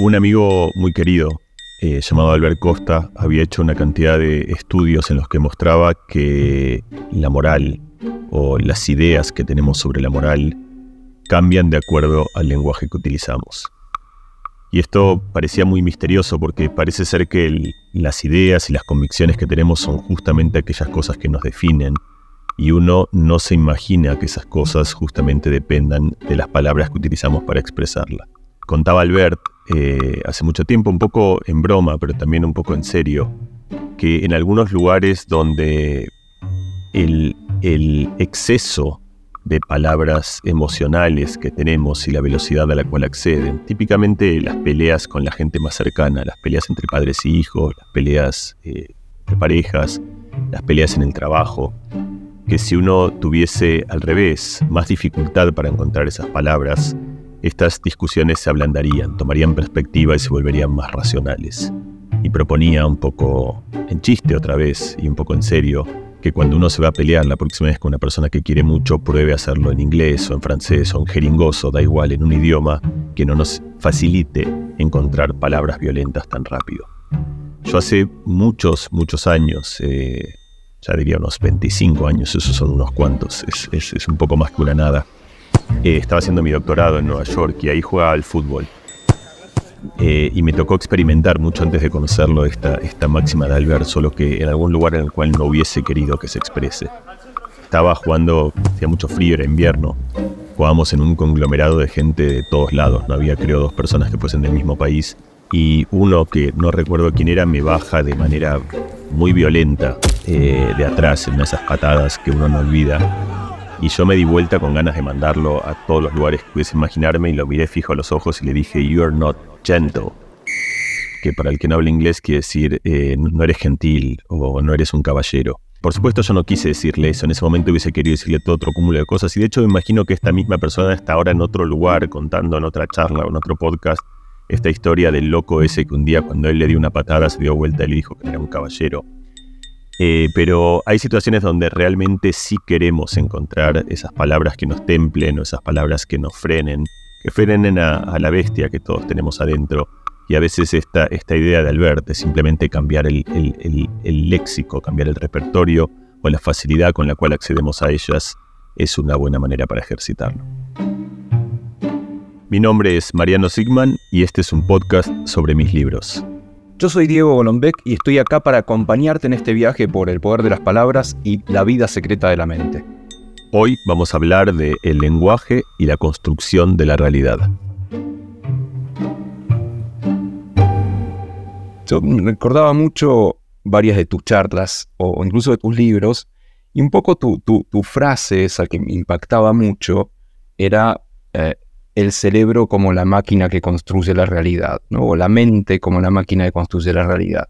Un amigo muy querido, eh, llamado Albert Costa, había hecho una cantidad de estudios en los que mostraba que la moral o las ideas que tenemos sobre la moral cambian de acuerdo al lenguaje que utilizamos. Y esto parecía muy misterioso porque parece ser que las ideas y las convicciones que tenemos son justamente aquellas cosas que nos definen y uno no se imagina que esas cosas justamente dependan de las palabras que utilizamos para expresarla. Contaba Albert eh, hace mucho tiempo, un poco en broma, pero también un poco en serio, que en algunos lugares donde el, exceso de palabras emocionales que tenemos y la velocidad a la cual acceden. Típicamente las peleas con la gente más cercana, las peleas entre padres y hijos, las peleas eh, de parejas, las peleas en el trabajo, que si uno tuviese al revés más dificultad para encontrar esas palabras, estas discusiones se ablandarían, tomarían perspectiva y se volverían más racionales. Y proponía un poco en chiste otra vez y un poco en serio que cuando uno se va a pelear la próxima vez con una persona que quiere mucho, pruebe hacerlo en inglés o en francés o en jeringoso, da igual, en un idioma que no nos facilite encontrar palabras violentas tan rápido. Yo hace muchos, muchos años, eh, ya diría unos 25 años, esos son unos cuantos, es, un poco más que una nada, eh, estaba haciendo mi doctorado en Nueva York y ahí jugaba al fútbol. Eh, y me tocó experimentar mucho antes de conocerlo esta, esta máxima de Albert, solo que en algún lugar en el cual no hubiese querido que se exprese. Estaba jugando, hacía mucho frío, era invierno. Jugábamos en un conglomerado de gente de todos lados, no había creo dos personas que fuesen del mismo país. Y uno que no recuerdo quién era me baja de manera muy violenta eh, de atrás en esas patadas que uno no olvida y yo me di vuelta con ganas de mandarlo a todos los lugares que pudiese imaginarme y lo miré fijo a los ojos y le dije, You're not gentle. Que para el que no habla inglés quiere decir, eh, no eres gentil o no eres un caballero. Por supuesto yo no quise decirle eso, en ese momento hubiese querido decirle todo otro cúmulo de cosas y de hecho me imagino que esta misma persona está ahora en otro lugar contando en otra charla o en otro podcast esta historia del loco ese que un día cuando él le dio una patada se dio vuelta y le dijo que era un caballero. Eh, pero hay situaciones donde realmente sí queremos encontrar esas palabras que nos templen o esas palabras que nos frenen, que frenen a, la bestia que todos tenemos adentro. Y a veces esta, idea de Albert es simplemente cambiar el, el léxico, cambiar el repertorio o la facilidad con la cual accedemos a ellas es una buena manera para ejercitarlo. Mi nombre es Mariano Sigman y este es un podcast sobre mis libros. Yo soy Diego Golombek y estoy acá para acompañarte en este viaje por el poder de las palabras y la vida secreta de la mente. Hoy vamos a hablar de el lenguaje y la construcción de la realidad. Yo recordaba mucho varias de tus charlas o incluso de tus libros y un poco tu, frase, esa que me impactaba mucho, era eh, el cerebro como la máquina que construye la realidad, ¿no? o la mente como la máquina que construye la realidad.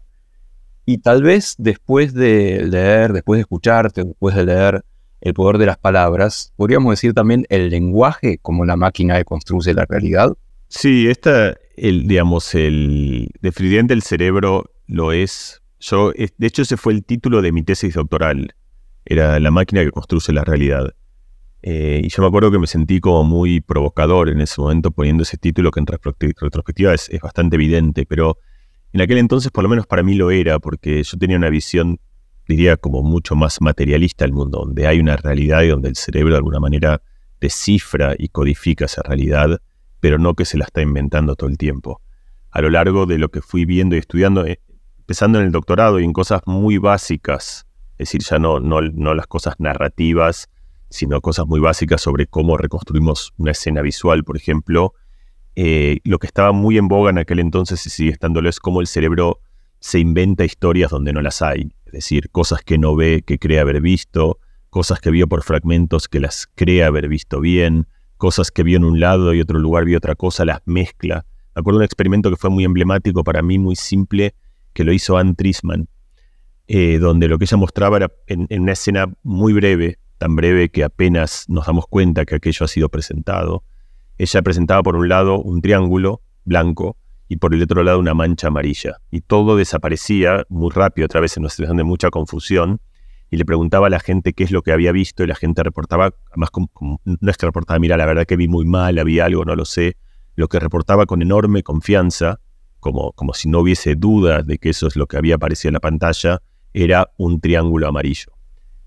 Y tal vez después de leer, después de escucharte, después de leer El poder de las palabras, podríamos decir también el lenguaje como la máquina que construye la realidad. Sí, esta, el, digamos, el definitivamente el cerebro lo es. Yo, de hecho, ese fue el título de mi tesis doctoral. Era la máquina que construye la realidad. Eh, y yo me acuerdo que me sentí como muy provocador en ese momento poniendo ese título que en retrospectiva es, bastante evidente, pero en aquel entonces por lo menos para mí lo era, porque yo tenía una visión, diría, como mucho más materialista del mundo, donde hay una realidad y donde el cerebro de alguna manera descifra y codifica esa realidad, pero no que se la está inventando todo el tiempo. A lo largo de lo que fui viendo y estudiando, eh, empezando en el doctorado y en cosas muy básicas, es decir, ya no, no, no las cosas narrativas, sino cosas muy básicas sobre cómo reconstruimos una escena visual, por ejemplo. Eh, lo que estaba muy en boga en aquel entonces y sigue estándolo es cómo el cerebro se inventa historias donde no las hay, es decir, cosas que no ve, que cree haber visto, cosas que vio por fragmentos que las cree haber visto bien, cosas que vio en un lado y otro lugar vio otra cosa, las mezcla. Me acuerdo de un experimento que fue muy emblemático para mí, muy simple, que lo hizo Anne Trisman, eh, donde lo que ella mostraba era en una escena muy breve, tan breve que apenas nos damos cuenta que aquello ha sido presentado. Ella presentaba por un lado un triángulo blanco y por el otro lado una mancha amarilla. Y todo desaparecía muy rápido, otra vez en una situación de mucha confusión. Y le preguntaba a la gente qué es lo que había visto y la gente reportaba, además no es que reportaba, mira, la verdad que vi muy mal, había algo, no lo sé. lo que reportaba con enorme confianza, como, como si no hubiese duda de que eso es lo que había aparecido en la pantalla, era un triángulo amarillo.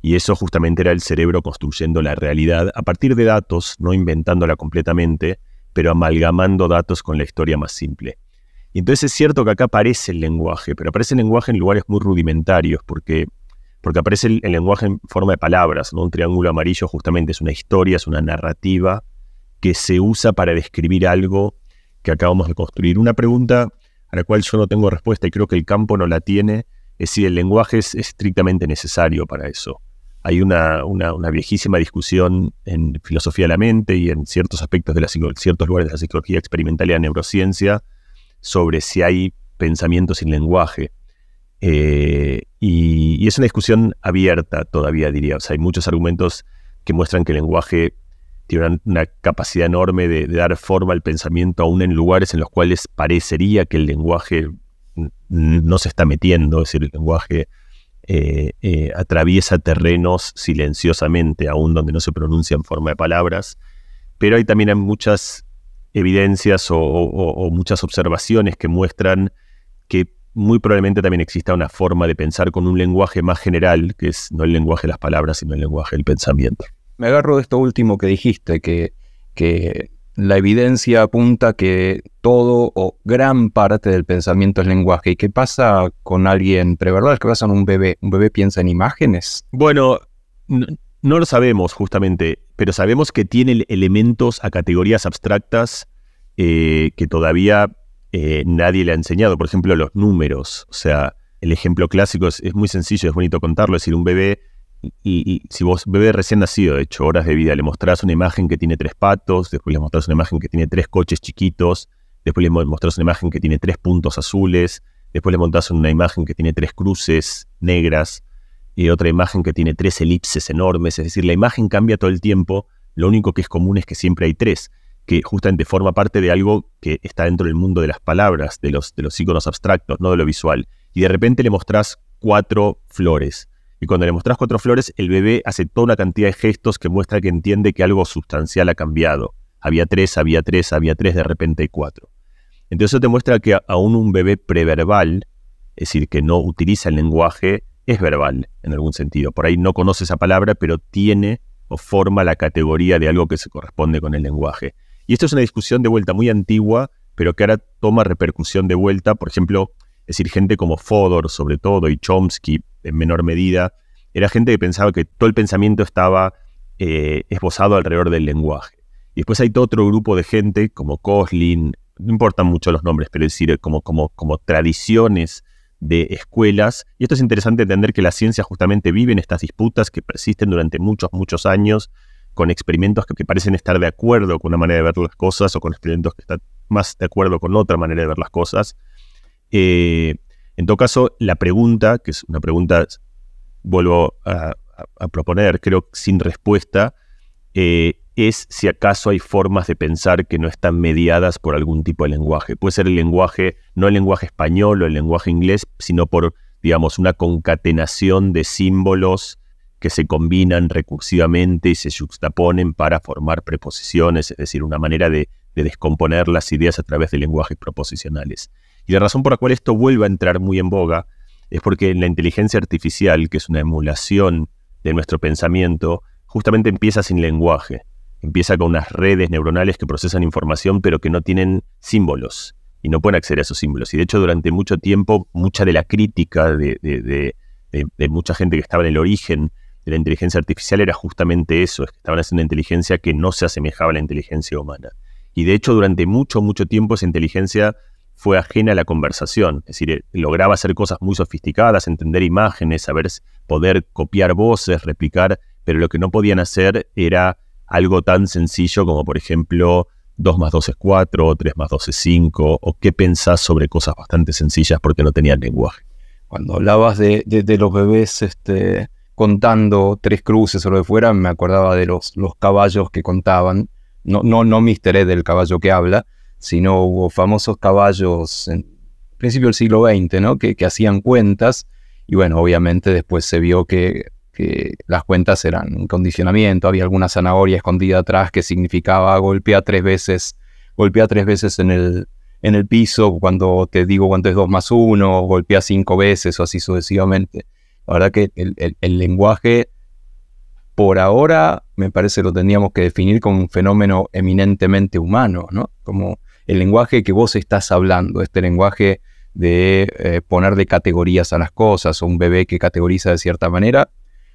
Y eso justamente era el cerebro construyendo la realidad a partir de datos, no inventándola completamente, pero amalgamando datos con la historia más simple. Y entonces es cierto que acá aparece el lenguaje, pero aparece el lenguaje en lugares muy rudimentarios, porque, porque aparece el, lenguaje en forma de palabras, ¿no? Un triángulo amarillo justamente es una historia, es una narrativa que se usa para describir algo que acabamos de construir. Una pregunta a la cual yo no tengo respuesta y creo que el campo no la tiene, es si el lenguaje es estrictamente necesario para eso. Hay una, viejísima discusión en filosofía de la mente y en ciertos aspectos de la ciertos lugares de la psicología experimental y la neurociencia sobre si hay pensamiento sin lenguaje. Eh, y, es una discusión abierta todavía, diría. O sea, hay muchos argumentos que muestran que el lenguaje tiene una, capacidad enorme de, de, dar forma al pensamiento, aún en lugares en los cuales parecería que el lenguaje no se está metiendo, es decir, el lenguaje eh, eh, atraviesa terrenos silenciosamente, aún donde no se pronuncia en forma de palabras, pero hay también muchas evidencias o, muchas observaciones que muestran que muy probablemente también exista una forma de pensar con un lenguaje más general, que es no el lenguaje de las palabras, sino el lenguaje del pensamiento. Me agarro de esto último que dijiste, que, que la evidencia apunta que todo o gran parte del pensamiento es lenguaje. ¿Y qué pasa con alguien preverbal? ¿Qué pasa con un bebé? ¿Un bebé piensa en imágenes? Bueno, no, lo sabemos justamente, pero sabemos que tiene elementos a categorías abstractas eh, que todavía eh, nadie le ha enseñado. Por ejemplo, los números. O sea, el ejemplo clásico es, es muy sencillo, es bonito contarlo. Es decir, un bebé y, si vos, bebé recién nacido, de hecho, horas de vida, le mostrás una imagen que tiene tres patos, después le mostrás una imagen que tiene tres coches chiquitos, después le mostrás una imagen que tiene tres puntos azules, después le mostrás una imagen que tiene tres cruces negras y otra imagen que tiene tres elipses enormes, es decir, la imagen cambia todo el tiempo, lo único que es común es que siempre hay tres, que justamente forma parte de algo que está dentro del mundo de las palabras, de los, de los iconos abstractos, no de lo visual. Y de repente le mostrás cuatro flores y cuando le mostrás cuatro flores, el bebé hace toda una cantidad de gestos que muestra que entiende que algo sustancial ha cambiado. Había tres, había tres, había tres, de repente hay cuatro. Entonces eso te muestra que aún un bebé preverbal, es decir, que no utiliza el lenguaje, es verbal en algún sentido. Por ahí no conoce esa palabra, pero tiene o forma la categoría de algo que se corresponde con el lenguaje. Y esto es una discusión de vuelta muy antigua, pero que ahora toma repercusión de vuelta. Por ejemplo, es decir, gente como Fodor, sobre todo, y Chomsky, en menor medida, era gente que pensaba que todo el pensamiento estaba eh, esbozado alrededor del lenguaje. Y después hay otro grupo de gente, como Koslin, no importan mucho los nombres, pero es decir, como, como, como tradiciones de escuelas. Y esto es interesante entender que la ciencia justamente vive en estas disputas que persisten durante muchos, muchos años, con experimentos que, parecen estar de acuerdo con una manera de ver las cosas o con experimentos que están más de acuerdo con otra manera de ver las cosas. Eh, en todo caso, la pregunta, que es una pregunta, vuelvo a, proponer, creo sin respuesta, eh, es si acaso hay formas de pensar que no están mediadas por algún tipo de lenguaje. Puede ser el lenguaje, no el lenguaje español o el lenguaje inglés, sino por, digamos, una concatenación de símbolos que se combinan recursivamente y se juxtaponen para formar preposiciones, es decir, una manera de descomponer las ideas a través de lenguajes proposicionales. Y la razón por la cual esto vuelve a entrar muy en boga es porque la inteligencia artificial, que es una emulación de nuestro pensamiento, justamente empieza sin lenguaje. Empieza con unas redes neuronales que procesan información pero que no tienen símbolos y no pueden acceder a esos símbolos. Y de hecho durante mucho tiempo mucha de la crítica de, mucha gente que estaba en el origen de la inteligencia artificial era justamente eso, es que estaban haciendo una inteligencia que no se asemejaba a la inteligencia humana. Y de hecho durante mucho, mucho tiempo esa inteligencia fue ajena a la conversación, es decir, eh, lograba hacer cosas muy sofisticadas, entender imágenes, saber poder copiar voces, replicar, pero lo que no podían hacer era algo tan sencillo como, por ejemplo, 2 más 2 es 4, 3 más 2 es 5, o qué pensás sobre cosas bastante sencillas porque no tenían lenguaje. Cuando hablabas de, los bebés este, contando tres cruces o lo de fuera, me acordaba de los, los caballos que contaban, no, no, no Mr. del caballo que habla, sino hubo famosos caballos en principio del siglo XX, ¿no? Que, hacían cuentas y bueno, obviamente después se vio que, las cuentas eran un condicionamiento, había alguna zanahoria escondida atrás que significaba golpear tres veces golpea tres veces en el, en el piso cuando te digo cuánto es 2 más 1, golpea cinco veces o así sucesivamente. La verdad que el, lenguaje, por ahora, me parece lo tendríamos que definir como un fenómeno eminentemente humano, ¿no? Como el lenguaje que vos estás hablando, este lenguaje de eh, poner de categorías a las cosas, o un bebé que categoriza de cierta manera.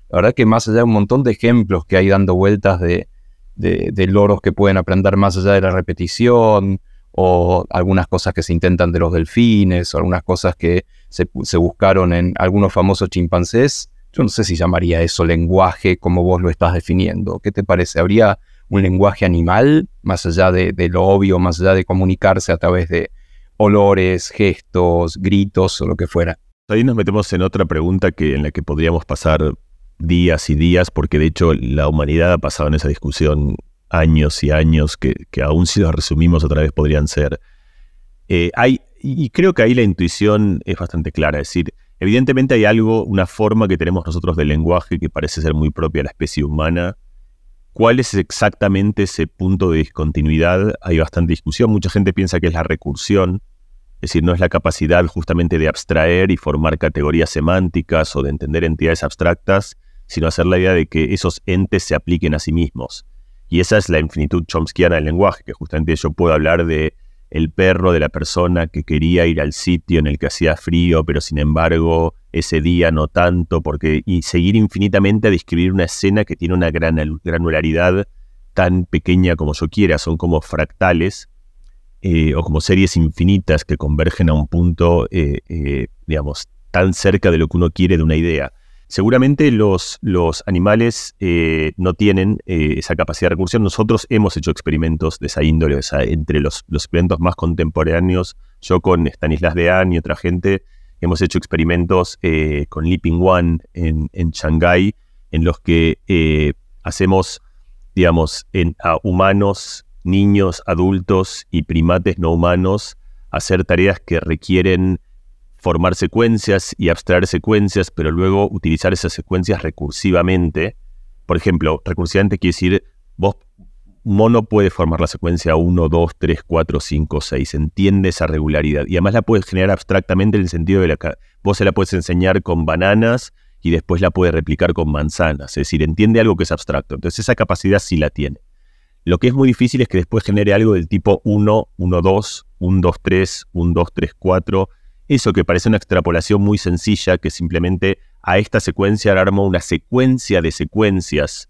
La verdad que más allá de un montón de ejemplos que hay dando vueltas de, de loros que pueden aprender más allá de la repetición, o algunas cosas que se intentan de los delfines, o algunas cosas que se, buscaron en algunos famosos chimpancés. Yo no sé si llamaría eso lenguaje como vos lo estás definiendo. ¿Qué te parece? ¿Habría un lenguaje animal, más allá de, lo obvio, más allá de comunicarse a través de olores, gestos, gritos o lo que fuera? Ahí nos metemos en otra pregunta que, en la que podríamos pasar días y días, porque de hecho la humanidad ha pasado en esa discusión años y años que, aún si los resumimos otra vez podrían ser. Eh, hay, y creo que ahí la intuición es bastante clara, es decir, evidentemente hay algo, una forma que tenemos nosotros del lenguaje que parece ser muy propia a la especie humana. ¿Cuál es exactamente ese punto de discontinuidad? Hay bastante discusión, mucha gente piensa que es la recursión, es decir, no es la capacidad justamente de abstraer y formar categorías semánticas o de entender entidades abstractas, sino hacer la idea de que esos entes se apliquen a sí mismos. Y esa es la infinitud chomskiana del lenguaje, que justamente yo puedo hablar de el perro de la persona que quería ir al sitio en el que hacía frío, pero sin embargo ese día no tanto, porque y seguir infinitamente a describir una escena que tiene una gran granularidad tan pequeña como yo quiera, son como fractales eh, o como series infinitas que convergen a un punto, eh, eh, digamos, tan cerca de lo que uno quiere de una idea. Seguramente los, los animales no tienen esa capacidad de recursión. Nosotros hemos hecho experimentos de esa índole, entre los, los, experimentos más contemporáneos, yo con Stanislas Dean y otra gente, hemos hecho experimentos eh, con Leaping One en, en Shanghái, en los que hacemos, digamos, a humanos, niños, adultos y primates no humanos hacer tareas que requieren formar secuencias y abstraer secuencias, pero luego utilizar esas secuencias recursivamente. Por ejemplo, recursivamente quiere decir, vos, mono puede formar la secuencia 1, 2, 3, 4, 5, 6, entiende esa regularidad. Y además la puedes generar abstractamente en el sentido de que vos se la puedes enseñar con bananas y después la puede replicar con manzanas. Es decir, entiende algo que es abstracto. Entonces esa capacidad sí la tiene. Lo que es muy difícil es que después genere algo del tipo 1, 1, 2, 1, 2, 3, 1, 2, 3, 4, eso que parece una extrapolación muy sencilla, que simplemente a esta secuencia armo una secuencia de secuencias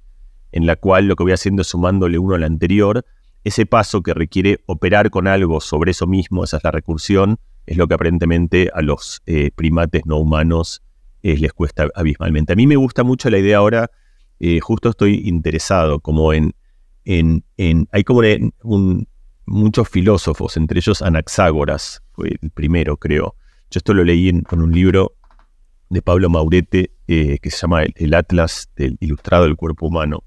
en la cual lo que voy haciendo es sumándole uno al anterior. Ese paso que requiere operar con algo sobre eso mismo, esa es la recursión, es lo que aparentemente a los eh, primates no humanos eh, les cuesta abismalmente. A mí me gusta mucho la idea ahora, eh, justo estoy interesado como en, en, en hay como muchos filósofos, entre ellos Anaxágoras, fue el primero creo, yo esto lo leí en, un libro de Pablo Maurete que se llama el, Atlas del Ilustrado del Cuerpo Humano.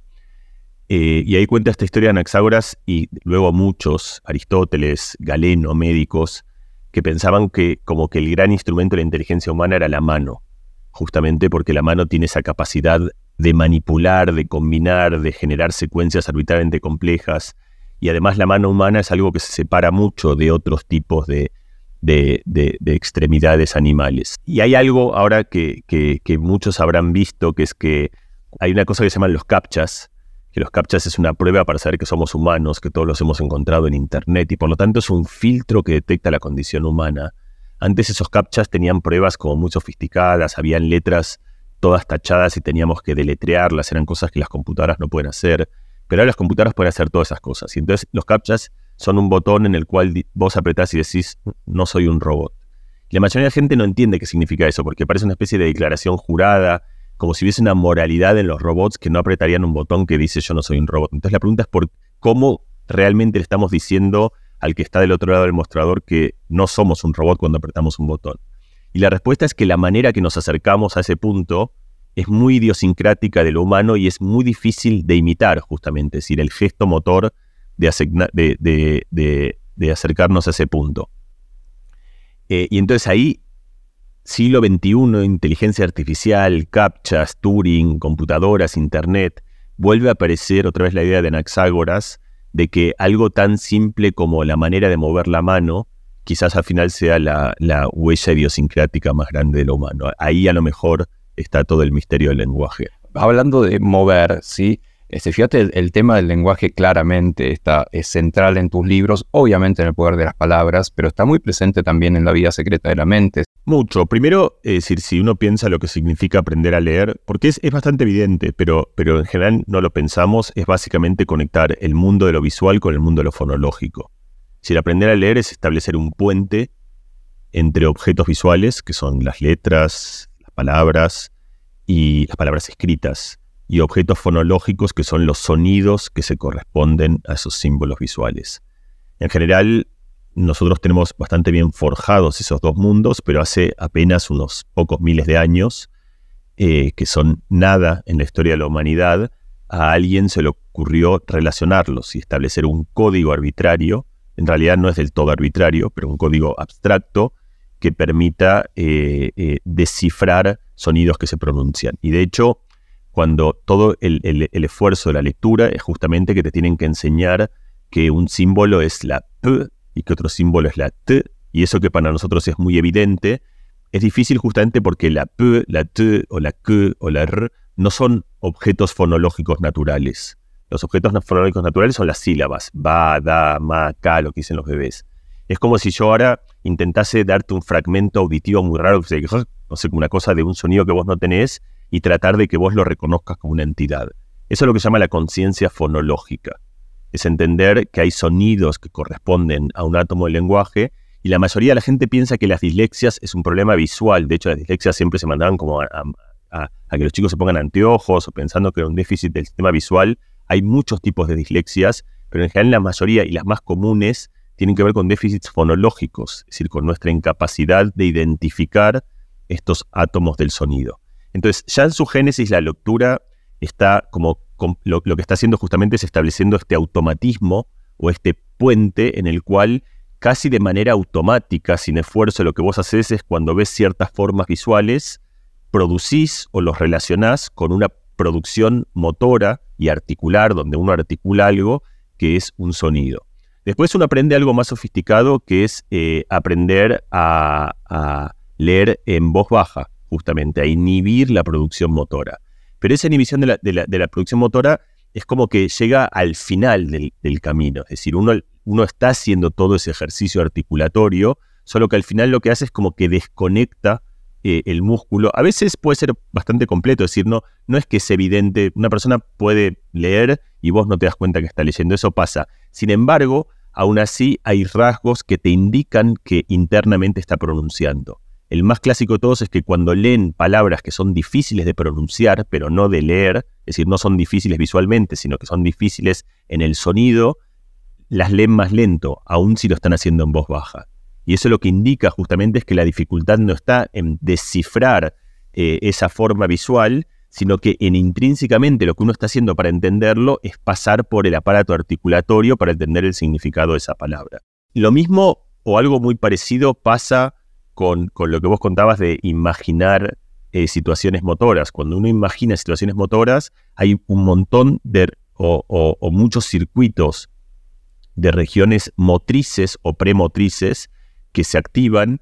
Eh, y ahí cuenta esta historia de Anaxágoras y luego muchos, Aristóteles, Galeno, médicos, que pensaban que como que el gran instrumento de la inteligencia humana era la mano, justamente porque la mano tiene esa capacidad de manipular, de combinar, de generar secuencias arbitrariamente complejas. Y además la mano humana es algo que se separa mucho de otros tipos de, de, extremidades animales. Y hay algo ahora que, muchos habrán visto, que es que hay una cosa que se llaman los captchas, que los captchas es una prueba para saber que somos humanos, que todos los hemos encontrado en Internet y por lo tanto es un filtro que detecta la condición humana. Antes esos captchas tenían pruebas como muy sofisticadas, habían letras todas tachadas y teníamos que deletrearlas, eran cosas que las computadoras no pueden hacer, pero ahora las computadoras pueden hacer todas esas cosas. Y entonces los captchas son un botón en el cual vos apretás y decís, no soy un robot. la mayoría de la gente no entiende qué significa eso, porque parece una especie de declaración jurada, como si hubiese una moralidad en los robots que no apretarían un botón que dice yo no soy un robot. Entonces la pregunta es por cómo realmente le estamos diciendo al que está del otro lado del mostrador que no somos un robot cuando apretamos un botón. Y la respuesta es que la manera que nos acercamos a ese punto es muy idiosincrática de lo humano y es muy difícil de imitar, justamente. Es decir, el gesto motor de, acercarnos a ese punto. Eh, y entonces ahí, siglo XXI, inteligencia artificial, captchas, Turing, computadoras, Internet, vuelve a aparecer otra vez la idea de Anaxágoras de que algo tan simple como la manera de mover la mano quizás al final sea la, huella idiosincrática más grande de lo humano. Ahí a lo mejor está todo el misterio del lenguaje. Hablando de mover, ¿sí? Este, fíjate, el, tema del lenguaje claramente está, es central en tus libros, obviamente en el poder de las palabras, pero está muy presente también en la vida secreta de la mente. Mucho. Primero, es decir, si uno piensa lo que significa aprender a leer, porque es, es bastante evidente, pero, pero en general no lo pensamos, es básicamente conectar el mundo de lo visual con el mundo de lo fonológico. Si el aprender a leer es establecer un puente entre objetos visuales, que son las letras, las palabras y las palabras escritas, y objetos fonológicos, que son los sonidos que se corresponden a esos símbolos visuales. En general, nosotros tenemos bastante bien forjados esos dos mundos, pero hace apenas unos pocos miles de años, eh, que son nada en la historia de la humanidad, a alguien se le ocurrió relacionarlos y establecer un código arbitrario en realidad no es del todo arbitrario, pero un código abstracto que permita eh, eh, descifrar sonidos que se pronuncian. Y de hecho, cuando todo el, esfuerzo de la lectura es justamente que te tienen que enseñar que un símbolo es la P y que otro símbolo es la T, y eso que para nosotros es muy evidente, es difícil justamente porque la P, la T o la Q o la R no son objetos fonológicos naturales. Los objetos fonológicos naturales son las sílabas, ba, da, ma, ka, lo que dicen los bebés. Es como si yo ahora intentase darte un fragmento auditivo muy raro, no sé, una cosa de un sonido que vos no tenés y tratar de que vos lo reconozcas como una entidad. Eso es lo que se llama la conciencia fonológica. Es entender que hay sonidos que corresponden a un átomo del lenguaje y la mayoría de la gente piensa que las dislexias es un problema visual. De hecho, las dislexias siempre se mandaban como a, a que los chicos se pongan anteojos o pensando que era un déficit del sistema visual hay muchos tipos de dislexias, pero en general la mayoría y las más comunes tienen que ver con déficits fonológicos, es decir, con nuestra incapacidad de identificar estos átomos del sonido. Entonces, ya en su génesis la lectura está como, lo, que está haciendo justamente es estableciendo este automatismo o este puente en el cual casi de manera automática, sin esfuerzo, lo que vos haces es cuando ves ciertas formas visuales, producís o los relacionás con una producción motora y articular, donde uno articula algo que es un sonido. Después uno aprende algo más sofisticado que es eh, aprender a, leer en voz baja, justamente, a inhibir la producción motora. Pero esa inhibición de la, producción motora es como que llega al final del, camino, es decir, uno, uno está haciendo todo ese ejercicio articulatorio, solo que al final lo que hace es como que desconecta eh, el músculo. A veces puede ser bastante completo, es decir, no, no es que es evidente, una persona puede leer y vos no te das cuenta que está leyendo, eso pasa. Sin embargo, aún así hay rasgos que te indican que internamente está pronunciando. El más clásico de todos es que cuando leen palabras que son difíciles de pronunciar, pero no de leer, es decir, no son difíciles visualmente, sino que son difíciles en el sonido, las leen más lento, aun si lo están haciendo en voz baja. Y eso lo que indica justamente es que la dificultad no está en descifrar eh, esa forma visual, sino que en intrínsecamente lo que uno está haciendo para entenderlo es pasar por el aparato articulatorio para entender el significado de esa palabra. Lo mismo o algo muy parecido pasa con, lo que vos contabas de imaginar eh, situaciones motoras. Cuando uno imagina situaciones motoras, hay un montón de o muchos circuitos de regiones motrices o premotrices que se activan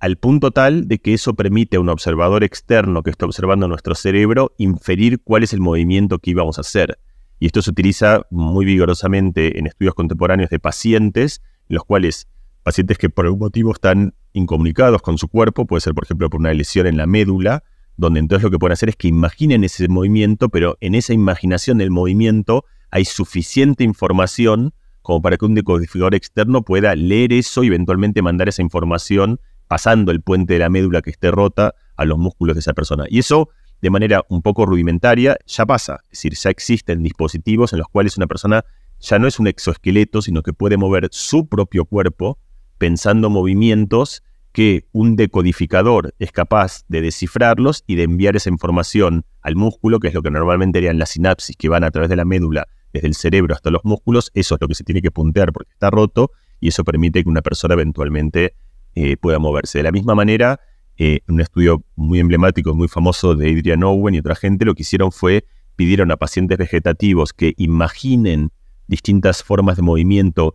al punto tal de que eso permite a un observador externo que está observando nuestro cerebro inferir cuál es el movimiento que íbamos a hacer. Y esto se utiliza muy vigorosamente en estudios contemporáneos de pacientes, en los cuales pacientes que por algún motivo están incomunicados con su cuerpo, puede ser por ejemplo por una lesión en la médula, donde entonces lo que pueden hacer es que imaginen ese movimiento, pero en esa imaginación del movimiento hay suficiente información como para que un decodificador externo pueda leer eso y eventualmente mandar esa información pasando el puente de la médula que esté rota a los músculos de esa persona. Y eso, de manera un poco rudimentaria, ya pasa. Es decir, ya existen dispositivos en los cuales una persona ya no es un exoesqueleto, sino que puede mover su propio cuerpo pensando movimientos que un decodificador es capaz de descifrarlos y de enviar esa información al músculo, que es lo que normalmente harían las sinapsis que van a través de la médula desde el cerebro hasta los músculos, eso es lo que se tiene que puntear porque está roto y eso permite que una persona eventualmente eh, pueda moverse. De la misma manera, eh, un estudio muy emblemático, muy famoso de Adrian Owen y otra gente, lo que hicieron fue pidieron a pacientes vegetativos que imaginen distintas formas de movimiento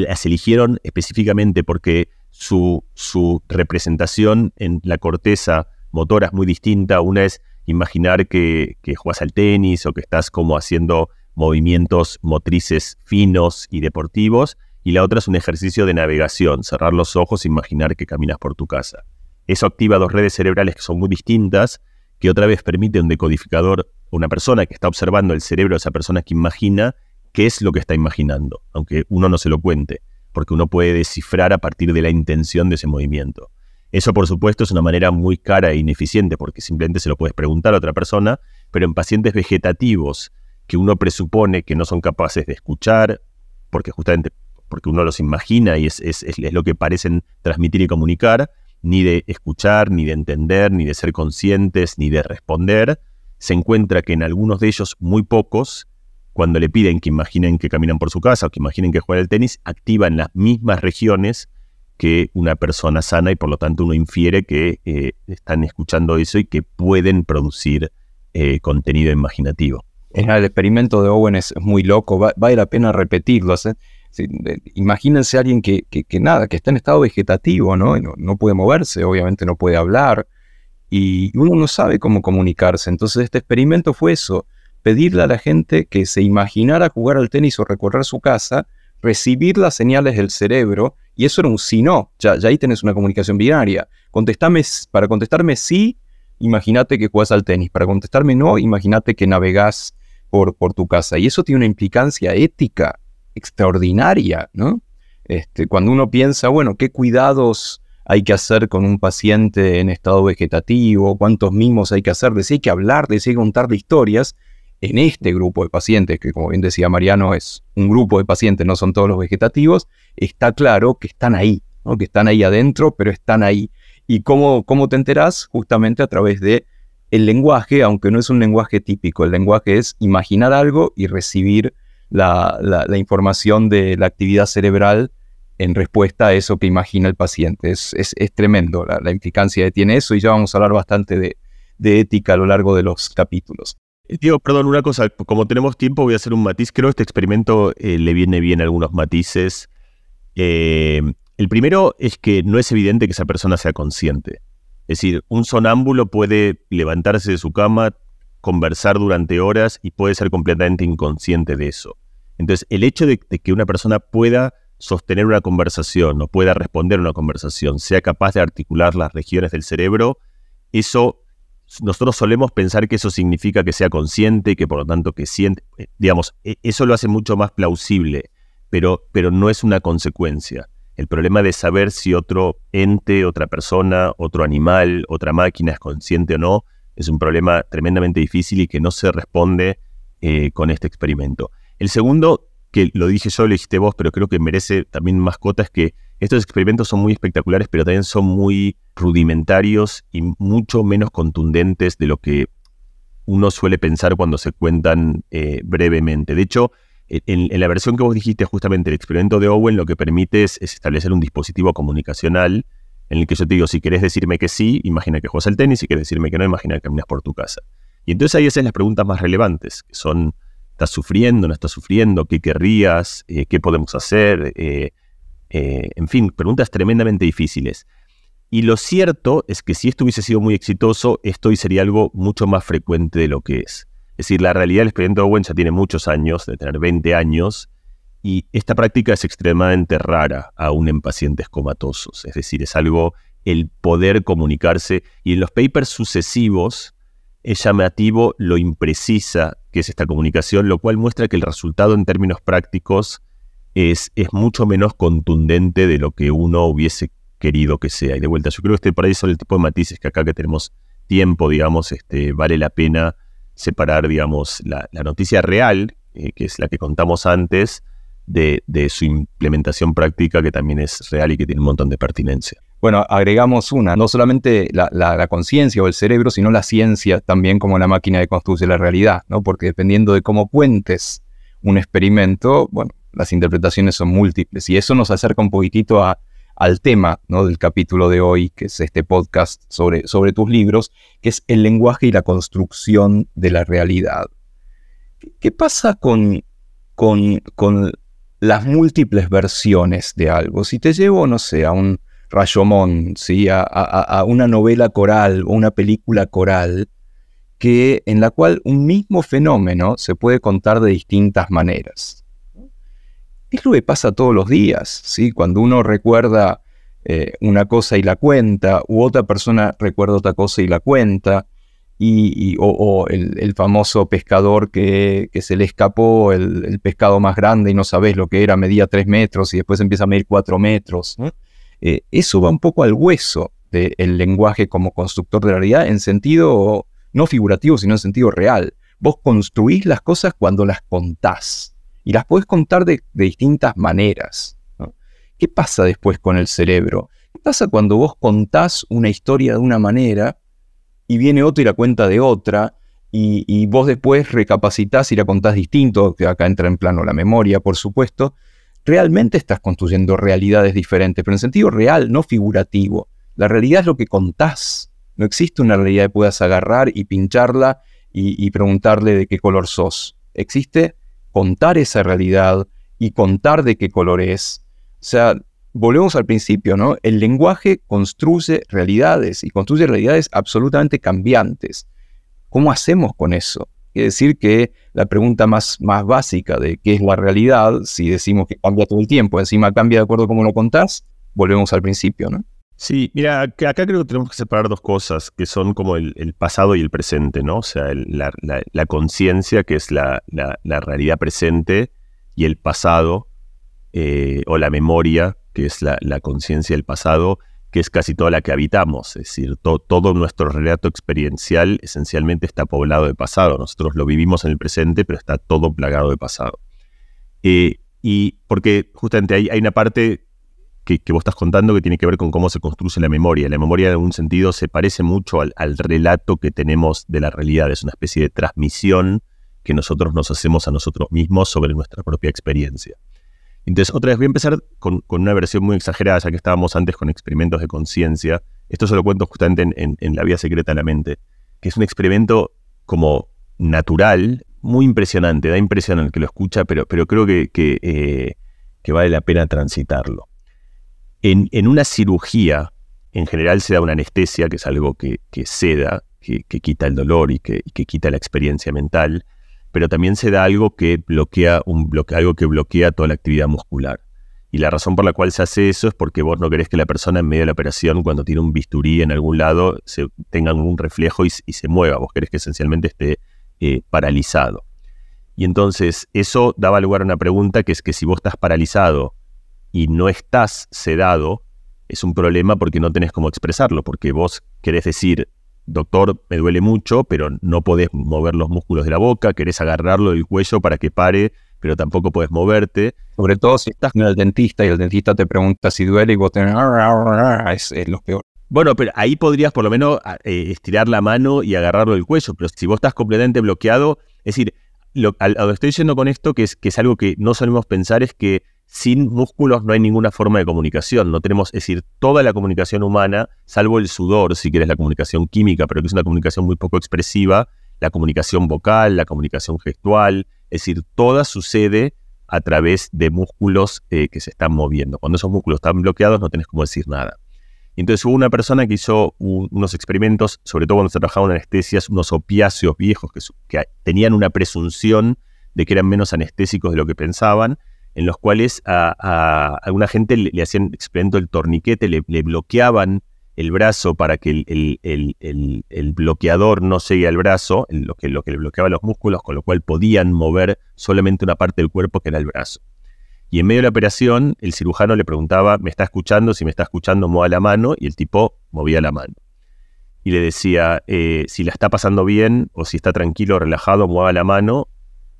las eligieron específicamente porque su, su representación en la corteza motora es muy distinta. Una es imaginar que, que juegas al tenis o que estás como haciendo movimientos motrices finos y deportivos. Y la otra es un ejercicio de navegación, cerrar los ojos e imaginar que caminas por tu casa. Eso activa dos redes cerebrales que son muy distintas, que otra vez permite un decodificador, una persona que está observando el cerebro de esa persona que imagina qué es lo que está imaginando, aunque uno no se lo cuente, porque uno puede descifrar a partir de la intención de ese movimiento. Eso, por supuesto, es una manera muy cara e ineficiente, porque simplemente se lo puedes preguntar a otra persona, pero en pacientes vegetativos que uno presupone que no son capaces de escuchar, porque justamente porque uno los imagina y es, es, lo que parecen transmitir y comunicar, ni de escuchar, ni de entender, ni de ser conscientes, ni de responder, se encuentra que en algunos de ellos, muy pocos, cuando le piden que imaginen que caminan por su casa o que imaginen que juegan el tenis, activan las mismas regiones que una persona sana y por lo tanto uno infiere que eh, están escuchando eso y que pueden producir eh, contenido imaginativo. El experimento de Owen es muy loco, vale la pena repetirlo. imagínense a alguien que, nada, que está en estado vegetativo. ¿no? ¿no? puede moverse, obviamente no puede hablar, y uno no sabe cómo comunicarse. Entonces este experimento fue eso, pedirle a la gente que se imaginara jugar al tenis o recorrer su casa, recibir las señales del cerebro, y eso era un sí no, ya, ya ahí tenés una comunicación binaria. Contestame, para contestarme sí, imagínate que juegas al tenis, para contestarme no, imagínate que navegás por, por tu casa. Y eso tiene una implicancia ética extraordinaria, ¿no? Este, cuando uno piensa, bueno, ¿qué cuidados hay que hacer con un paciente en estado vegetativo? ¿Cuántos mimos hay que hacer? De si hay que hablar, de si hay que contarle historias en este grupo de pacientes, que como bien decía Mariano, es un grupo de pacientes, no son todos los vegetativos, está claro que están ahí, que están ahí adentro, pero están ahí. ¿Y cómo, cómo te enterás? Justamente a través de el lenguaje, aunque no es un lenguaje típico, el lenguaje es imaginar algo y recibir la, información de la actividad cerebral en respuesta a eso que imagina el paciente. Es, tremendo la, implicancia que tiene eso y ya vamos a hablar bastante de, ética a lo largo de los capítulos. Eh, Diego, perdón, una cosa, como tenemos tiempo voy a hacer un matiz. Creo que este experimento eh, le viene bien algunos matices. Eh, el primero es que no es evidente que esa persona sea consciente. Es decir, un sonámbulo puede levantarse de su cama, conversar durante horas y puede ser completamente inconsciente de eso. Entonces, el hecho de, que una persona pueda sostener una conversación o pueda responder a una conversación, sea capaz de articular las regiones del cerebro, eso nosotros solemos pensar que eso significa que sea consciente y que por lo tanto que siente, eh, digamos, e, eso lo hace mucho más plausible, pero, pero no es una consecuencia. El problema de saber si otro ente, otra persona, otro animal, otra máquina es consciente o no, es un problema tremendamente difícil y que no se responde eh, con este experimento. El segundo, que lo dije yo, lo dijiste vos, pero creo que merece también mascota, es que estos experimentos son muy espectaculares, pero también son muy rudimentarios y mucho menos contundentes de lo que uno suele pensar cuando se cuentan eh, brevemente. De hecho, en, la versión que vos dijiste, justamente el experimento de Owen lo que permite es, establecer un dispositivo comunicacional en el que yo te digo, si querés decirme que sí, imagina que juegas al tenis, si querés decirme que no, imagina que caminas por tu casa. Y entonces ahí hacen las preguntas más relevantes, que son, ¿estás sufriendo, no estás sufriendo? ¿Qué querrías? Eh, ¿Qué podemos hacer? Eh, eh, en fin, preguntas tremendamente difíciles. Y lo cierto es que si esto hubiese sido muy exitoso, esto hoy sería algo mucho más frecuente de lo que es. Es decir, la realidad del experimento Owen ya tiene muchos años, de tener 20 años, y esta práctica es extremadamente rara aún en pacientes comatosos. Es decir, es algo, el poder comunicarse, y en los papers sucesivos es llamativo lo imprecisa que es esta comunicación, lo cual muestra que el resultado en términos prácticos es, es mucho menos contundente de lo que uno hubiese querido que sea. Y de vuelta, yo creo que este por ahí son el tipo de matices que acá que tenemos tiempo, digamos, este, vale la pena separar, digamos, la, noticia real, eh, que es la que contamos antes, de, su implementación práctica, que también es real y que tiene un montón de pertinencia. Bueno, agregamos una, no solamente la, conciencia o el cerebro, sino la ciencia también como la máquina de construir la realidad, ¿no? Porque dependiendo de cómo cuentes un experimento, bueno, las interpretaciones son múltiples y eso nos acerca un poquitito a, al tema ¿no? del capítulo de hoy, que es este podcast sobre, sobre tus libros, que es el lenguaje y la construcción de la realidad. ¿Qué pasa con, con, con las múltiples versiones de algo. Si te llevo, no sé, a un Rayomón, ¿sí? a, a una novela coral o una película coral, que, en la cual un mismo fenómeno se puede contar de distintas maneras. Es lo que pasa todos los días, ¿sí? cuando uno recuerda eh, una cosa y la cuenta, u otra persona recuerda otra cosa y la cuenta, y, o, el, famoso pescador que, se le escapó el, pescado más grande y no sabes lo que era, medía tres metros y después empieza a medir cuatro metros. Eh, eso va un poco al hueso del lenguaje como constructor de la realidad en sentido no figurativo, sino en sentido real. Vos construís las cosas cuando las contás y las podés contar de, distintas maneras. ¿Qué pasa después con el cerebro? ¿Qué pasa cuando vos contás una historia de una manera y viene otro y la cuenta de otra, y, vos después recapacitás y la contás distinto, que acá entra en plano la memoria, por supuesto, realmente estás construyendo realidades diferentes, pero en sentido real, no figurativo. La realidad es lo que contás. No existe una realidad que puedas agarrar y pincharla y, preguntarle de qué color sos. Existe contar esa realidad y contar de qué color es. O sea, volvemos al principio, ¿no? El lenguaje construye realidades y construye realidades absolutamente cambiantes. ¿Cómo hacemos con eso? Quiere decir que la pregunta más, más básica de qué es la realidad, si decimos que cambia todo el tiempo, encima cambia de acuerdo a cómo lo contás, volvemos al principio, ¿no? Sí, mira, acá creo que tenemos que separar dos cosas, que son como el, pasado y el presente, ¿no? O sea, la, conciencia, que es la, realidad presente, y el pasado, eh, o la memoria, que es la, conciencia del pasado, que es casi toda la que habitamos. Es decir, todo nuestro relato experiencial esencialmente está poblado de pasado. Nosotros lo vivimos en el presente, pero está todo plagado de pasado. Eh, y porque justamente hay, hay una parte que, vos estás contando que tiene que ver con cómo se construye la memoria. La memoria en algún sentido se parece mucho al, relato que tenemos de la realidad. Es una especie de transmisión que nosotros nos hacemos a nosotros mismos sobre nuestra propia experiencia. Entonces, otra vez voy a empezar con, una versión muy exagerada, ya que estábamos antes con experimentos de conciencia. Esto se lo cuento justamente en, La Vía Secreta de la Mente, que es un experimento como natural, muy impresionante, da impresión al que lo escucha, pero, pero creo que, que, eh, vale la pena transitarlo. En, una cirugía, en general se da una anestesia, que es algo que, que seda, que, quita el dolor y que, quita la experiencia mental pero también se da algo que bloquea, algo que bloquea toda la actividad muscular. Y la razón por la cual se hace eso es porque vos no querés que la persona en medio de la operación, cuando tiene un bisturí en algún lado, se, tenga un reflejo y, se mueva. Vos querés que esencialmente esté eh, paralizado. Y entonces eso daba lugar a una pregunta que es que si vos estás paralizado y no estás sedado, es un problema porque no tenés cómo expresarlo, porque vos querés decir, doctor, me duele mucho, pero no podés mover los músculos de la boca, querés agarrarlo del cuello para que pare, pero tampoco podés moverte. Sobre todo si estás con el dentista y el dentista te pregunta si duele y vos tenés... Es, es lo peor. Bueno, pero ahí podrías por lo menos eh, estirar la mano y agarrarlo del cuello, pero si vos estás completamente bloqueado, es decir, lo, a, lo que estoy diciendo con esto, que es, que es algo que no solemos pensar, es que sin músculos no hay ninguna forma de comunicación. No tenemos, es decir, toda la comunicación humana, salvo el sudor, si quieres la comunicación química, pero que es una comunicación muy poco expresiva, la comunicación vocal, la comunicación gestual, es decir, toda sucede a través de músculos eh, que se están moviendo. Cuando esos músculos están bloqueados no tenés cómo decir nada. Entonces hubo una persona que hizo unos experimentos, sobre todo cuando se trabajaba en anestesias, unos opiáceos viejos que tenían una presunción de que eran menos anestésicos de lo que pensaban, en los cuales a, alguna gente le, hacían experimento el torniquete, le, bloqueaban el brazo para que el, bloqueador no seguía el brazo, lo que, lo que le bloqueaba los músculos, con lo cual podían mover solamente una parte del cuerpo que era el brazo. Y en medio de la operación, el cirujano le preguntaba, ¿me está escuchando? Si me está escuchando, mueva la mano, y el tipo movía la mano. Y le decía, eh, si la está pasando bien o si está tranquilo, relajado, mueva la mano.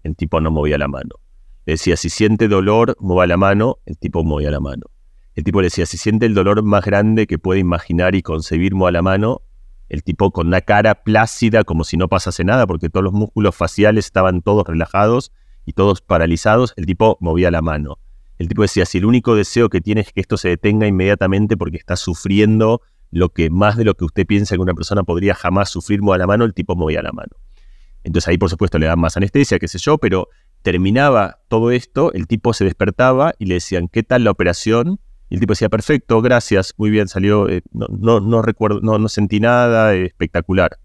El tipo no movía la mano. Decía, si siente dolor, mueva la mano. El tipo movía la mano. El tipo le decía, si siente el dolor más grande que puede imaginar y concebir, mueva la mano. El tipo con una cara plácida, como si no pasase nada, porque todos los músculos faciales estaban todos relajados y todos paralizados. El tipo movía la mano. El tipo decía, si el único deseo que tiene es que esto se detenga inmediatamente porque está sufriendo lo que más de lo que usted piensa que una persona podría jamás sufrir, mueva la mano, el tipo movía la mano. Entonces ahí por supuesto le dan más anestesia, qué sé yo, pero terminaba todo esto, el tipo se despertaba y le decían, ¿qué tal la operación? Y el tipo decía, perfecto, gracias, muy bien, salió, eh, no, no, recuerdo, no, no sentí nada, espectacular.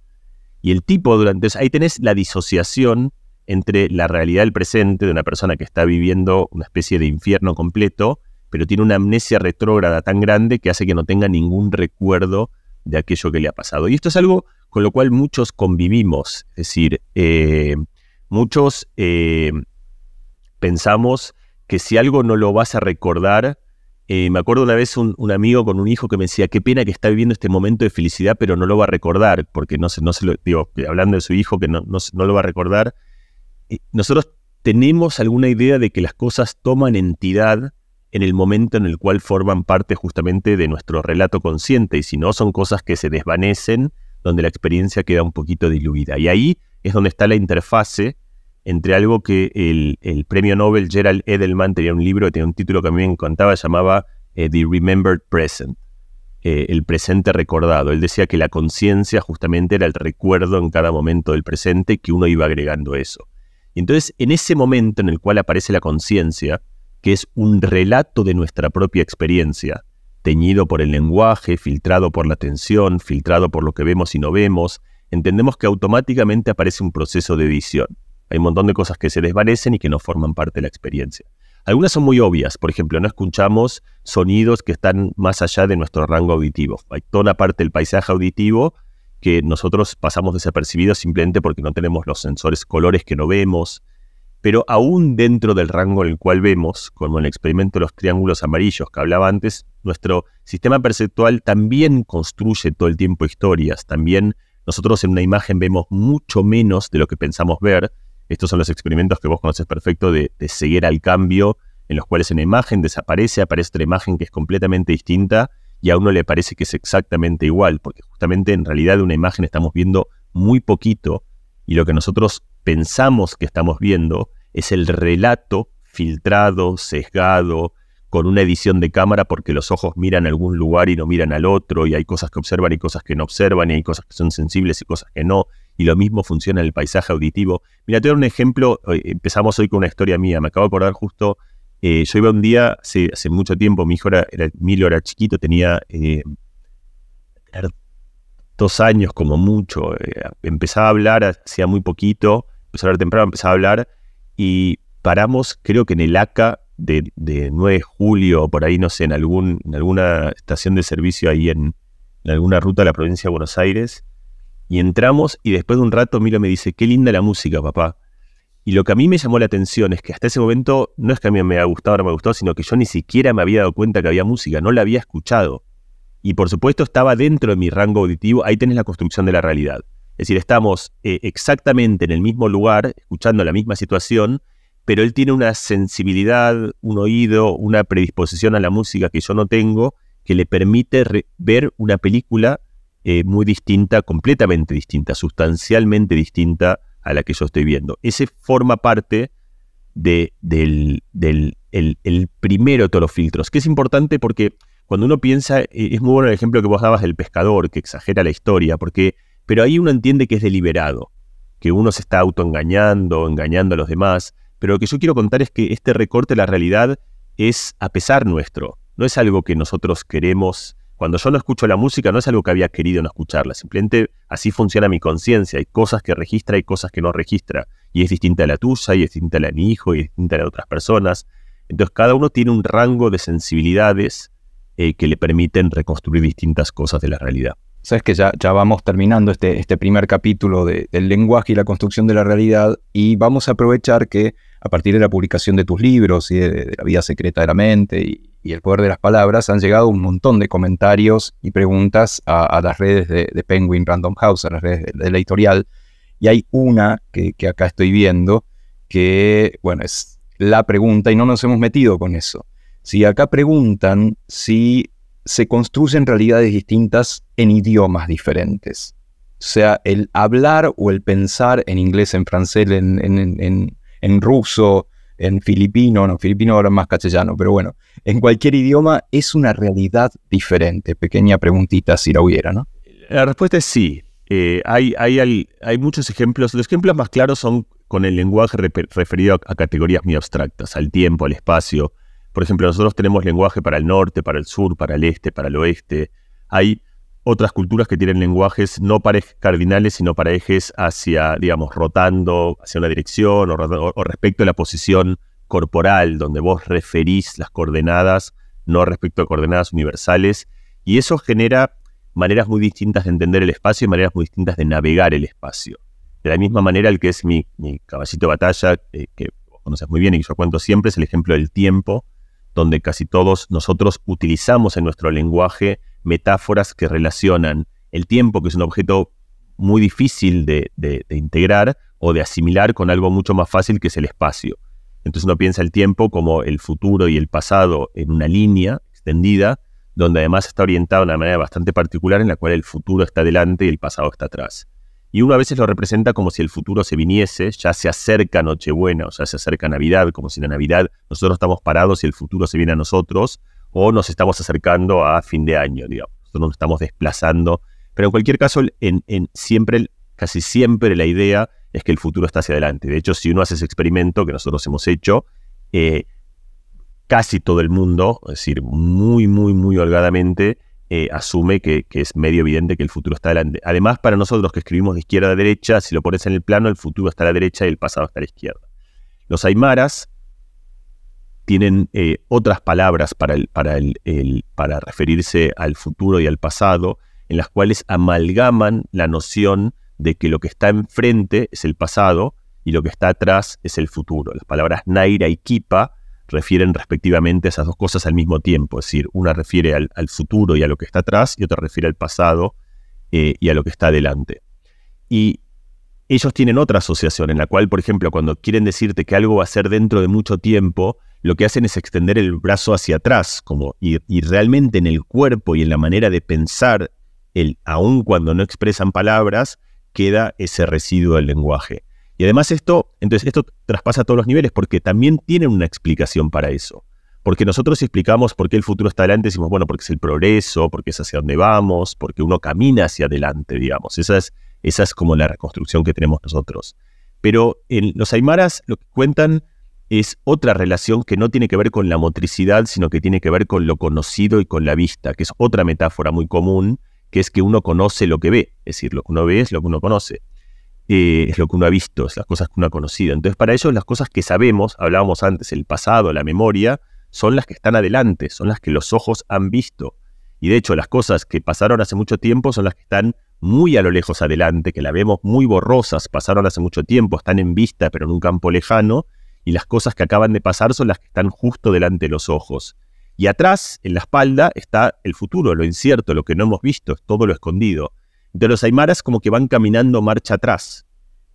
Y el tipo durante, ahí tenés la disociación entre la realidad del presente de una persona que está viviendo una especie de infierno completo, pero tiene una amnesia retrógrada tan grande que hace que no tenga ningún recuerdo de aquello que le ha pasado. Y esto es algo con lo cual muchos convivimos, es decir, eh, muchos eh, pensamos que si algo no lo vas a recordar, eh, me acuerdo una vez un, amigo con un hijo que me decía, qué pena que está viviendo este momento de felicidad, pero no lo va a recordar, porque no se, no se lo, digo, hablando de su hijo que no, no, lo va a recordar. nosotros tenemos alguna idea de que las cosas toman entidad en el momento en el cual forman parte justamente de nuestro relato consciente, y si no, son cosas que se desvanecen, donde la experiencia queda un poquito diluida. Y ahí es donde está la interfase entre algo que el, premio Nobel Gerald Edelman tenía un libro que tenía un título que a mí me encantaba, llamaba eh, The Remembered Present, eh, el presente recordado. Él decía que la conciencia justamente era el recuerdo en cada momento del presente que uno iba agregando eso. Entonces, en ese momento en el cual aparece la conciencia, que es un relato de nuestra propia experiencia, teñido por el lenguaje, filtrado por la atención, filtrado por lo que vemos y no vemos, entendemos que automáticamente aparece un proceso de edición. Hay un montón de cosas que se desvanecen y que no forman parte de la experiencia. Algunas son muy obvias, por ejemplo, no escuchamos sonidos que están más allá de nuestro rango auditivo. Hay toda una parte del paisaje auditivo que nosotros pasamos desapercibidos simplemente porque no tenemos los sensores colores que no vemos. Pero aún dentro del rango en el cual vemos, como en el experimento de los triángulos amarillos que hablaba antes, nuestro sistema perceptual también construye todo el tiempo historias. También nosotros en una imagen vemos mucho menos de lo que pensamos ver, estos son los experimentos que vos conoces perfecto de, seguir al cambio, en los cuales una imagen desaparece, aparece otra imagen que es completamente distinta y a uno le parece que es exactamente igual, porque justamente en realidad de una imagen estamos viendo muy poquito y lo que nosotros pensamos que estamos viendo es el relato filtrado, sesgado, con una edición de cámara porque los ojos miran a algún lugar y no miran al otro, y hay cosas que observan y cosas que no observan, y hay cosas que son sensibles y cosas que no, y lo mismo funciona en el paisaje auditivo. Mira, te doy un ejemplo, empezamos hoy con una historia mía, me acabo de acordar justo, eh, yo iba un día, hace, mucho tiempo, mi hijo era, Emilio era chiquito, tenía eh, dos años como mucho, eh, empezaba a hablar hacía muy poquito, empezó a hablar temprano, empezaba a hablar, y paramos, creo que en el ACA de, 9 de julio, por ahí, no sé, en, algún, en alguna estación de servicio ahí en, en alguna ruta de la provincia de Buenos Aires, y entramos y después de un rato Milo me dice, qué linda la música, papá. Y lo que a mí me llamó la atención es que hasta ese momento no es que a mí me haya gustado o no me gustado, sino que yo ni siquiera me había dado cuenta que había música, no la había escuchado. Y por supuesto estaba dentro de mi rango auditivo, ahí tenés la construcción de la realidad. Es decir, estamos eh, exactamente en el mismo lugar, escuchando la misma situación, pero él tiene una sensibilidad, un oído, una predisposición a la música que yo no tengo, que le permite ver una película eh, muy distinta, completamente distinta, sustancialmente distinta a la que yo estoy viendo. Ese forma parte de, del, el, primero de todos los filtros, que es importante porque cuando uno piensa, eh, es muy bueno el ejemplo que vos dabas del pescador, que exagera la historia, porque, pero ahí uno entiende que es deliberado, que uno se está autoengañando, engañando a los demás, pero lo que yo quiero contar es que este recorte de la realidad es a pesar nuestro, no es algo que nosotros queremos cuando yo no escucho la música no es algo que había querido no escucharla, simplemente así funciona mi conciencia. Hay cosas que registra y cosas que no registra. Y es distinta a la tuya, y es distinta a la de mi hijo, y es distinta a la de otras personas. Entonces cada uno tiene un rango de sensibilidades eh, que le permiten reconstruir distintas cosas de la realidad. Sabes que ya, ya vamos terminando este, este primer capítulo del lenguaje y la construcción de la realidad y vamos a aprovechar que a partir de la publicación de tus libros y de, la vida secreta de la mente y, el poder de las palabras, han llegado un montón de comentarios y preguntas a, las redes de, Penguin Random House, a las redes de, la editorial. Y hay una que, acá estoy viendo que, bueno, es la pregunta y no nos hemos metido con eso. Si acá preguntan si se construyen realidades distintas en idiomas diferentes. O sea, el hablar o el pensar en inglés, en francés, en, en, en ruso, en filipino, no, filipino ahora más castellano, pero bueno, en cualquier idioma es una realidad diferente. Pequeña preguntita si la hubiera, ¿no? La respuesta es sí. Eh, hay, hay, hay, muchos ejemplos. Los ejemplos más claros son con el lenguaje referido a, categorías muy abstractas, al tiempo, al espacio. Por ejemplo, nosotros tenemos lenguaje para el norte, para el sur, para el este, para el oeste. Hay otras culturas que tienen lenguajes no para ejes cardinales, sino para ejes hacia, digamos, rotando hacia una dirección o, respecto a la posición corporal, donde vos referís las coordenadas, no respecto a coordenadas universales. Y eso genera maneras muy distintas de entender el espacio y maneras muy distintas de navegar el espacio. De la misma manera, el que es mi, caballito de batalla, eh, que conoces muy bien y que yo cuento siempre, es el ejemplo del tiempo, donde casi todos nosotros utilizamos en nuestro lenguaje metáforas que relacionan el tiempo, que es un objeto muy difícil de, integrar o de asimilar con algo mucho más fácil que es el espacio. Entonces uno piensa el tiempo como el futuro y el pasado en una línea extendida, donde además está orientado de una manera bastante particular en la cual el futuro está delante y el pasado está atrás. Y uno a veces lo representa como si el futuro se viniese, ya se acerca Nochebuena o ya se acerca Navidad, como si en Navidad nosotros estamos parados y el futuro se viene a nosotros, o nos estamos acercando a fin de año, digamos. Nosotros nos estamos desplazando. Pero en cualquier caso, en, siempre, casi siempre la idea es que el futuro está hacia adelante. De hecho, si uno hace ese experimento que nosotros hemos hecho, eh, casi todo el mundo, es decir, muy, muy, muy holgadamente, eh, asume que, es medio evidente que el futuro está adelante. Además, para nosotros que escribimos de izquierda a derecha, si lo pones en el plano, el futuro está a la derecha y el pasado está a la izquierda. Los aymaras tienen eh, otras palabras para, el, para, el, para referirse al futuro y al pasado, en las cuales amalgaman la noción de que lo que está enfrente es el pasado y lo que está atrás es el futuro. Las palabras Naira y Kipa refieren respectivamente a esas dos cosas al mismo tiempo, es decir, una refiere al, futuro y a lo que está atrás y otra refiere al pasado eh, y a lo que está adelante. Y ellos tienen otra asociación en la cual, por ejemplo, cuando quieren decirte que algo va a ser dentro de mucho tiempo, lo que hacen es extender el brazo hacia atrás, como, y, realmente en el cuerpo y en la manera de pensar, el, aun cuando no expresan palabras, queda ese residuo del lenguaje. Y además esto, entonces esto traspasa todos los niveles porque también tienen una explicación para eso. Porque nosotros explicamos por qué el futuro está adelante, decimos, bueno, porque es el progreso, porque es hacia donde vamos, porque uno camina hacia adelante, digamos. Esa es, esa es como la reconstrucción que tenemos nosotros. Pero en los aymaras lo que cuentan es otra relación que no tiene que ver con la motricidad, sino que tiene que ver con lo conocido y con la vista, que es otra metáfora muy común, que es que uno conoce lo que ve, es decir, lo que uno ve es lo que uno conoce, eh, es lo que uno ha visto, es las cosas que uno ha conocido. Entonces, para ellos las cosas que sabemos, hablábamos antes, el pasado, la memoria, son las que están adelante, son las que los ojos han visto. Y de hecho, las cosas que pasaron hace mucho tiempo son las que están muy a lo lejos adelante, que la vemos muy borrosas, pasaron hace mucho tiempo, están en vista, pero en un campo lejano, y las cosas que acaban de pasar son las que están justo delante de los ojos. Y atrás, en la espalda, está el futuro, lo incierto, lo que no hemos visto, todo lo escondido. De los aymaras como que van caminando marcha atrás.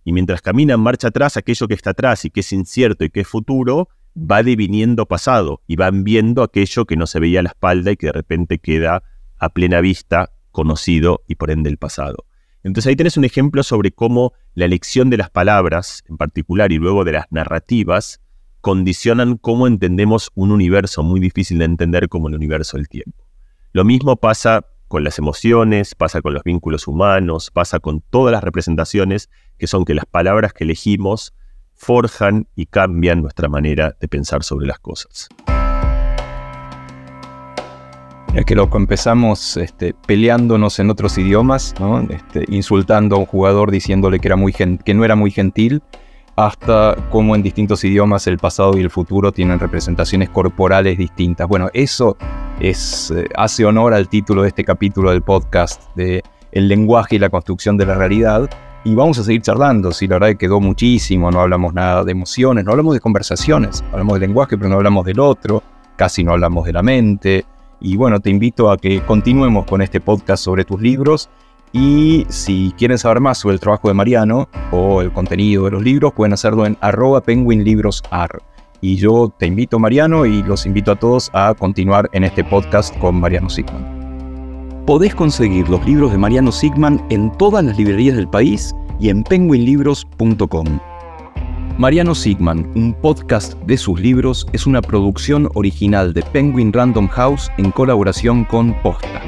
Y mientras caminan marcha atrás, aquello que está atrás y que es incierto y que es futuro, va deviniendo pasado y van viendo aquello que no se veía a la espalda y que de repente queda a plena vista, conocido y por ende el pasado. Entonces ahí tenés un ejemplo sobre cómo la elección de las palabras en particular y luego de las narrativas condicionan cómo entendemos un universo muy difícil de entender como el universo del tiempo. Lo mismo pasa con las emociones, pasa con los vínculos humanos, pasa con todas las representaciones que son que las palabras que elegimos forjan y cambian nuestra manera de pensar sobre las cosas. Es que lo empezamos este, peleándonos en otros idiomas, este, insultando a un jugador diciéndole que, era muy que no era muy gentil, hasta cómo en distintos idiomas el pasado y el futuro tienen representaciones corporales distintas. Bueno, eso es, eh, hace honor al título de este capítulo del podcast de El lenguaje y la construcción de la realidad. Y vamos a seguir charlando, si la verdad que quedó muchísimo, no hablamos nada de emociones, no hablamos de conversaciones, hablamos del lenguaje, pero no hablamos del otro, casi no hablamos de la mente, y bueno, te invito a que continuemos con este podcast sobre tus libros. Y si quieren saber más sobre el trabajo de Mariano o el contenido de los libros, pueden hacerlo en arroba penguinlibrosar. Y yo te invito, Mariano, y los invito a todos a continuar en este podcast con Mariano Sigman. Podés conseguir los libros de Mariano Sigman en todas las librerías del país y en penguinlibros.com. Mariano Sigman, un podcast de sus libros, es una producción original de Penguin Random House en colaboración con Posta.